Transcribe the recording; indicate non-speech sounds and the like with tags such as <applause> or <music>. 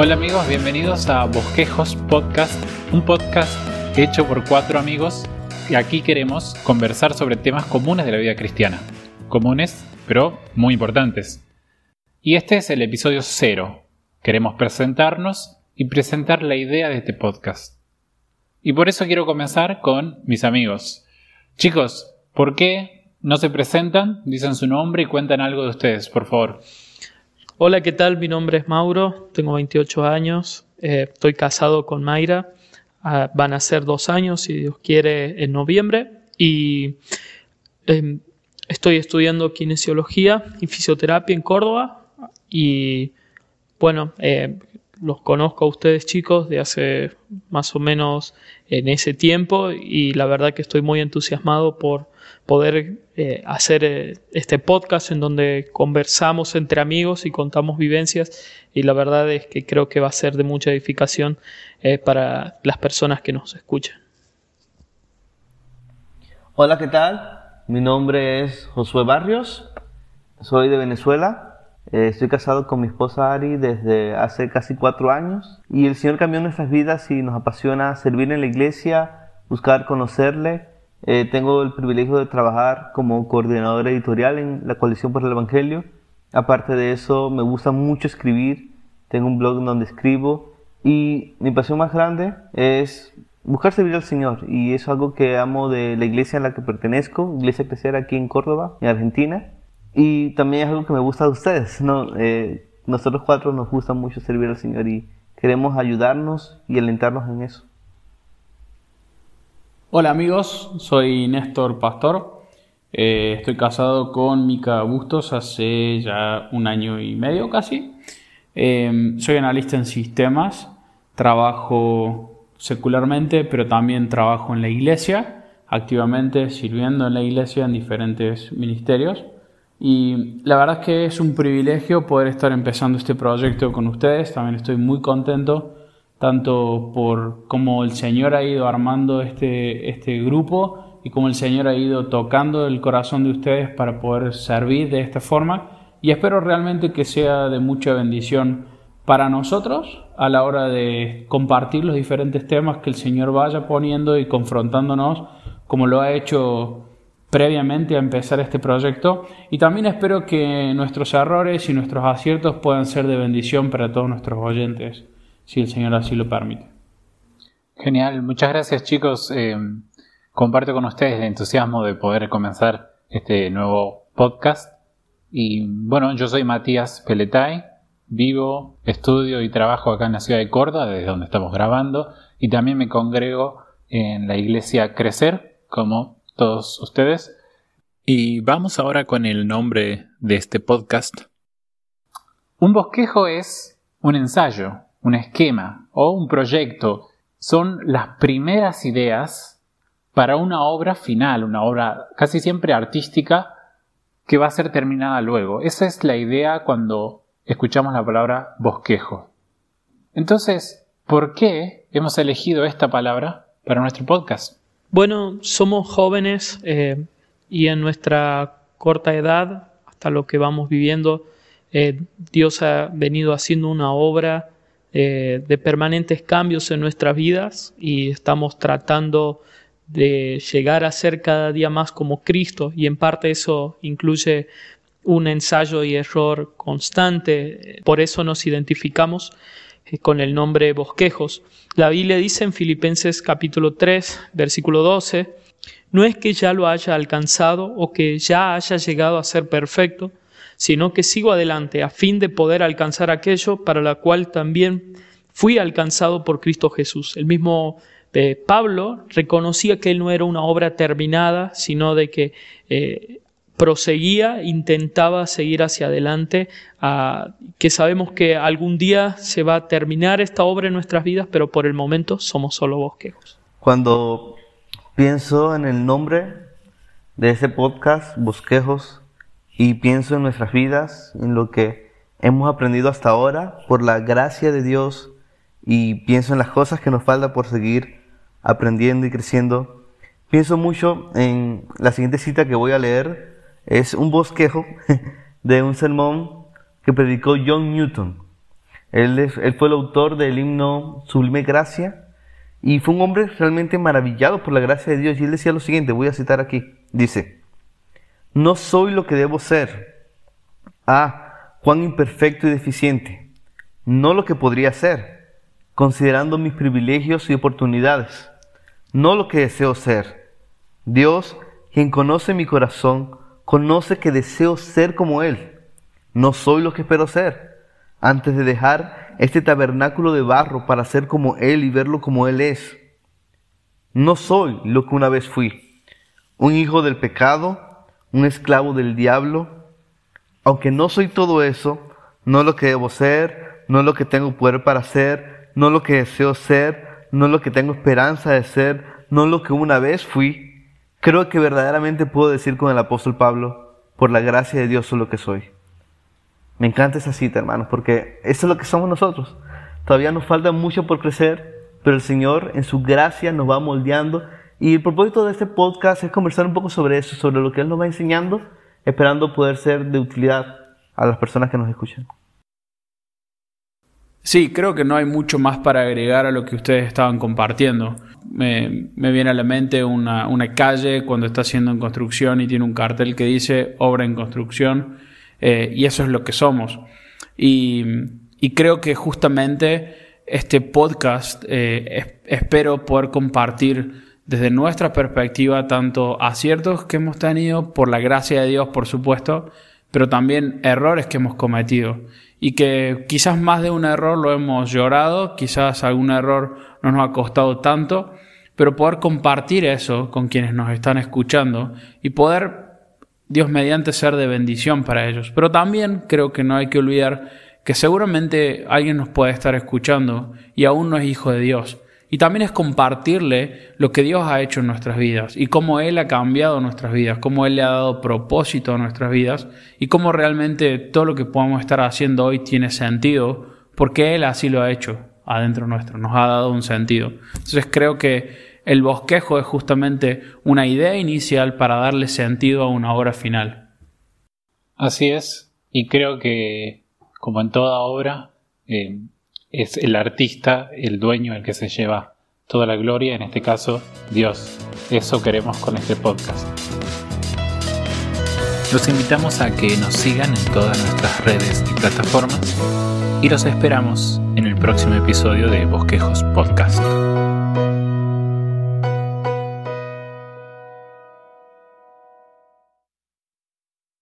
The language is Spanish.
Hola amigos, bienvenidos a Bosquejos Podcast, un podcast hecho por cuatro amigos y aquí queremos conversar sobre temas comunes de la vida cristiana. Comunes, pero muy importantes. Y este es el episodio cero. Queremos presentarnos y presentar la idea de este podcast. Y por eso quiero comenzar con mis amigos. Chicos, ¿por qué no se presentan, dicen su nombre y cuentan algo de ustedes, por favor? Hola, ¿qué tal? Mi nombre es Mauro, tengo 28 años, eh, estoy casado con Mayra, ah, van a ser dos años, si Dios quiere, en noviembre, y em, estoy estudiando kinesiología y fisioterapia en Córdoba, y bueno, eh, los conozco a ustedes chicos de hace más o menos en ese tiempo, y la verdad que estoy muy entusiasmado por poder eh, hacer eh, este podcast en donde conversamos entre amigos y contamos vivencias y la verdad es que creo que va a ser de mucha edificación eh, para las personas que nos escuchan. Hola, ¿qué tal? Mi nombre es Josué Barrios, soy de Venezuela, estoy casado con mi esposa Ari desde hace casi cuatro años y el Señor cambió nuestras vidas y nos apasiona servir en la iglesia, buscar conocerle eh, tengo el privilegio de trabajar como coordinador editorial en la Coalición por el Evangelio. Aparte de eso, me gusta mucho escribir. Tengo un blog donde escribo. Y mi pasión más grande es buscar servir al Señor. Y eso es algo que amo de la iglesia a la que pertenezco, Iglesia Crecer aquí en Córdoba, en Argentina. Y también es algo que me gusta de ustedes. Eh, nosotros cuatro nos gusta mucho servir al Señor y queremos ayudarnos y alentarnos en eso. Hola amigos, soy Néstor Pastor. Eh, estoy casado con Mica Bustos hace ya un año y medio casi. Em, soy analista en sistemas, trabajo secularmente, pero también trabajo en la iglesia, activamente sirviendo en la iglesia en diferentes ministerios. Y la verdad es que es un privilegio poder estar empezando este proyecto con ustedes. También estoy muy contento tanto por cómo el Señor ha ido armando este, este grupo y cómo el Señor ha ido tocando el corazón de ustedes para poder servir de esta forma. Y espero realmente que sea de mucha bendición para nosotros a la hora de compartir los diferentes temas que el Señor vaya poniendo y confrontándonos como lo ha hecho previamente a empezar este proyecto y también espero que nuestros errores y nuestros aciertos puedan ser de bendición para todos nuestros oyentes si el Señor así lo permite. Genial, muchas gracias chicos. Eh, comparto con ustedes el entusiasmo de poder comenzar este nuevo podcast. Y bueno, yo soy Matías Peletay, vivo, estudio y trabajo acá en la ciudad de Córdoba, desde donde estamos grabando, y también me congrego en la iglesia Crecer, como todos ustedes. Y vamos ahora con el nombre de este podcast. Un bosquejo es un ensayo, un esquema o un proyecto son las primeras ideas para una obra final, una obra casi siempre artística que va a ser terminada luego. Esa es la idea cuando escuchamos la palabra bosquejo. Entonces, ¿por qué hemos elegido esta palabra para nuestro podcast? Bueno, somos jóvenes eh, y en nuestra corta edad, hasta lo que vamos viviendo, eh, Dios ha venido haciendo una obra eh, de permanentes cambios en nuestras vidas y estamos tratando de llegar a ser cada día más como Cristo y en parte eso incluye un ensayo y error constante. Por eso nos identificamos con el nombre bosquejos. La Biblia dice en Filipenses capítulo 3, versículo 12, no es que ya lo haya alcanzado o que ya haya llegado a ser perfecto, sino que sigo adelante a fin de poder alcanzar aquello para la cual también fui alcanzado por Cristo Jesús. El mismo eh, Pablo reconocía que él no era una obra terminada, sino de que eh, proseguía, intentaba seguir hacia adelante, que sabemos que algún día se va a terminar esta obra en nuestras vidas, pero por el momento somos solo bosquejos. Cuando pienso en el nombre de este podcast, Bosquejos, y pienso en nuestras vidas, en lo que hemos aprendido hasta ahora, por la gracia de Dios, y pienso en las cosas que nos falta por seguir aprendiendo y creciendo. Pienso mucho en la siguiente cita que voy a leer, es un bosquejo <laughs> de un sermón que predicó John Newton. Él, fue el autor del himno Sublime Gracia y fue un hombre realmente maravillado por la gracia de Dios. Y él decía lo siguiente, voy a citar aquí, dice, no soy lo que debo ser. Ah, cuán imperfecto y deficiente. No lo que podría ser, considerando mis privilegios y oportunidades. No lo que deseo ser. Dios, quien conoce mi corazón, conoce que deseo ser como Él. No soy lo que espero ser. Antes de dejar este tabernáculo de barro para ser como Él y verlo como Él es. No soy lo que una vez fui. Un hijo del pecado, un esclavo del diablo. Aunque no soy todo eso, no lo que debo ser, no lo que tengo poder para ser, no lo que deseo ser, no lo que tengo esperanza de ser, no lo que una vez fui, creo que verdaderamente puedo decir con el apóstol Pablo, por la gracia de Dios soy lo que soy. Me encanta esa cita, hermanos, porque eso es lo que somos nosotros. Todavía nos falta mucho por crecer, pero el Señor en su gracia nos va moldeando. Y el propósito de este podcast es conversar un poco sobre eso, sobre lo que Él nos va enseñando, esperando poder ser de utilidad a las personas que nos escuchan. Sí, creo que no hay mucho más para agregar a lo que ustedes estaban compartiendo. Me, viene a la mente una, calle cuando está haciendo en construcción y tiene un cartel que dice obra en construcción eh, y eso es lo que somos. Y, creo que justamente este podcast eh, espero poder compartir desde nuestra perspectiva tanto aciertos que hemos tenido por la gracia de Dios, por supuesto, pero también errores que hemos cometido y que quizás más de un error lo hemos llorado, quizás algún error no nos ha costado tanto, pero poder compartir eso con quienes nos están escuchando y poder, Dios mediante, ser de bendición para ellos. Pero también creo que no hay que olvidar que seguramente alguien nos puede estar escuchando y aún no es hijo de Dios. Y también es compartirle lo que Dios ha hecho en nuestras vidas y cómo Él ha cambiado nuestras vidas, cómo Él le ha dado propósito a nuestras vidas y cómo realmente todo lo que podamos estar haciendo hoy tiene sentido porque Él así lo ha hecho adentro nuestro, nos ha dado un sentido. Entonces creo que el bosquejo es justamente una idea inicial para darle sentido a una obra final. Así es, y creo que como en toda obra, eh, es el artista, el dueño, el que se lleva toda la gloria, en este caso Dios. Eso queremos con este podcast. Los invitamos a que nos sigan en todas nuestras redes y plataformas y los esperamos en el próximo episodio de Bosquejos Podcast.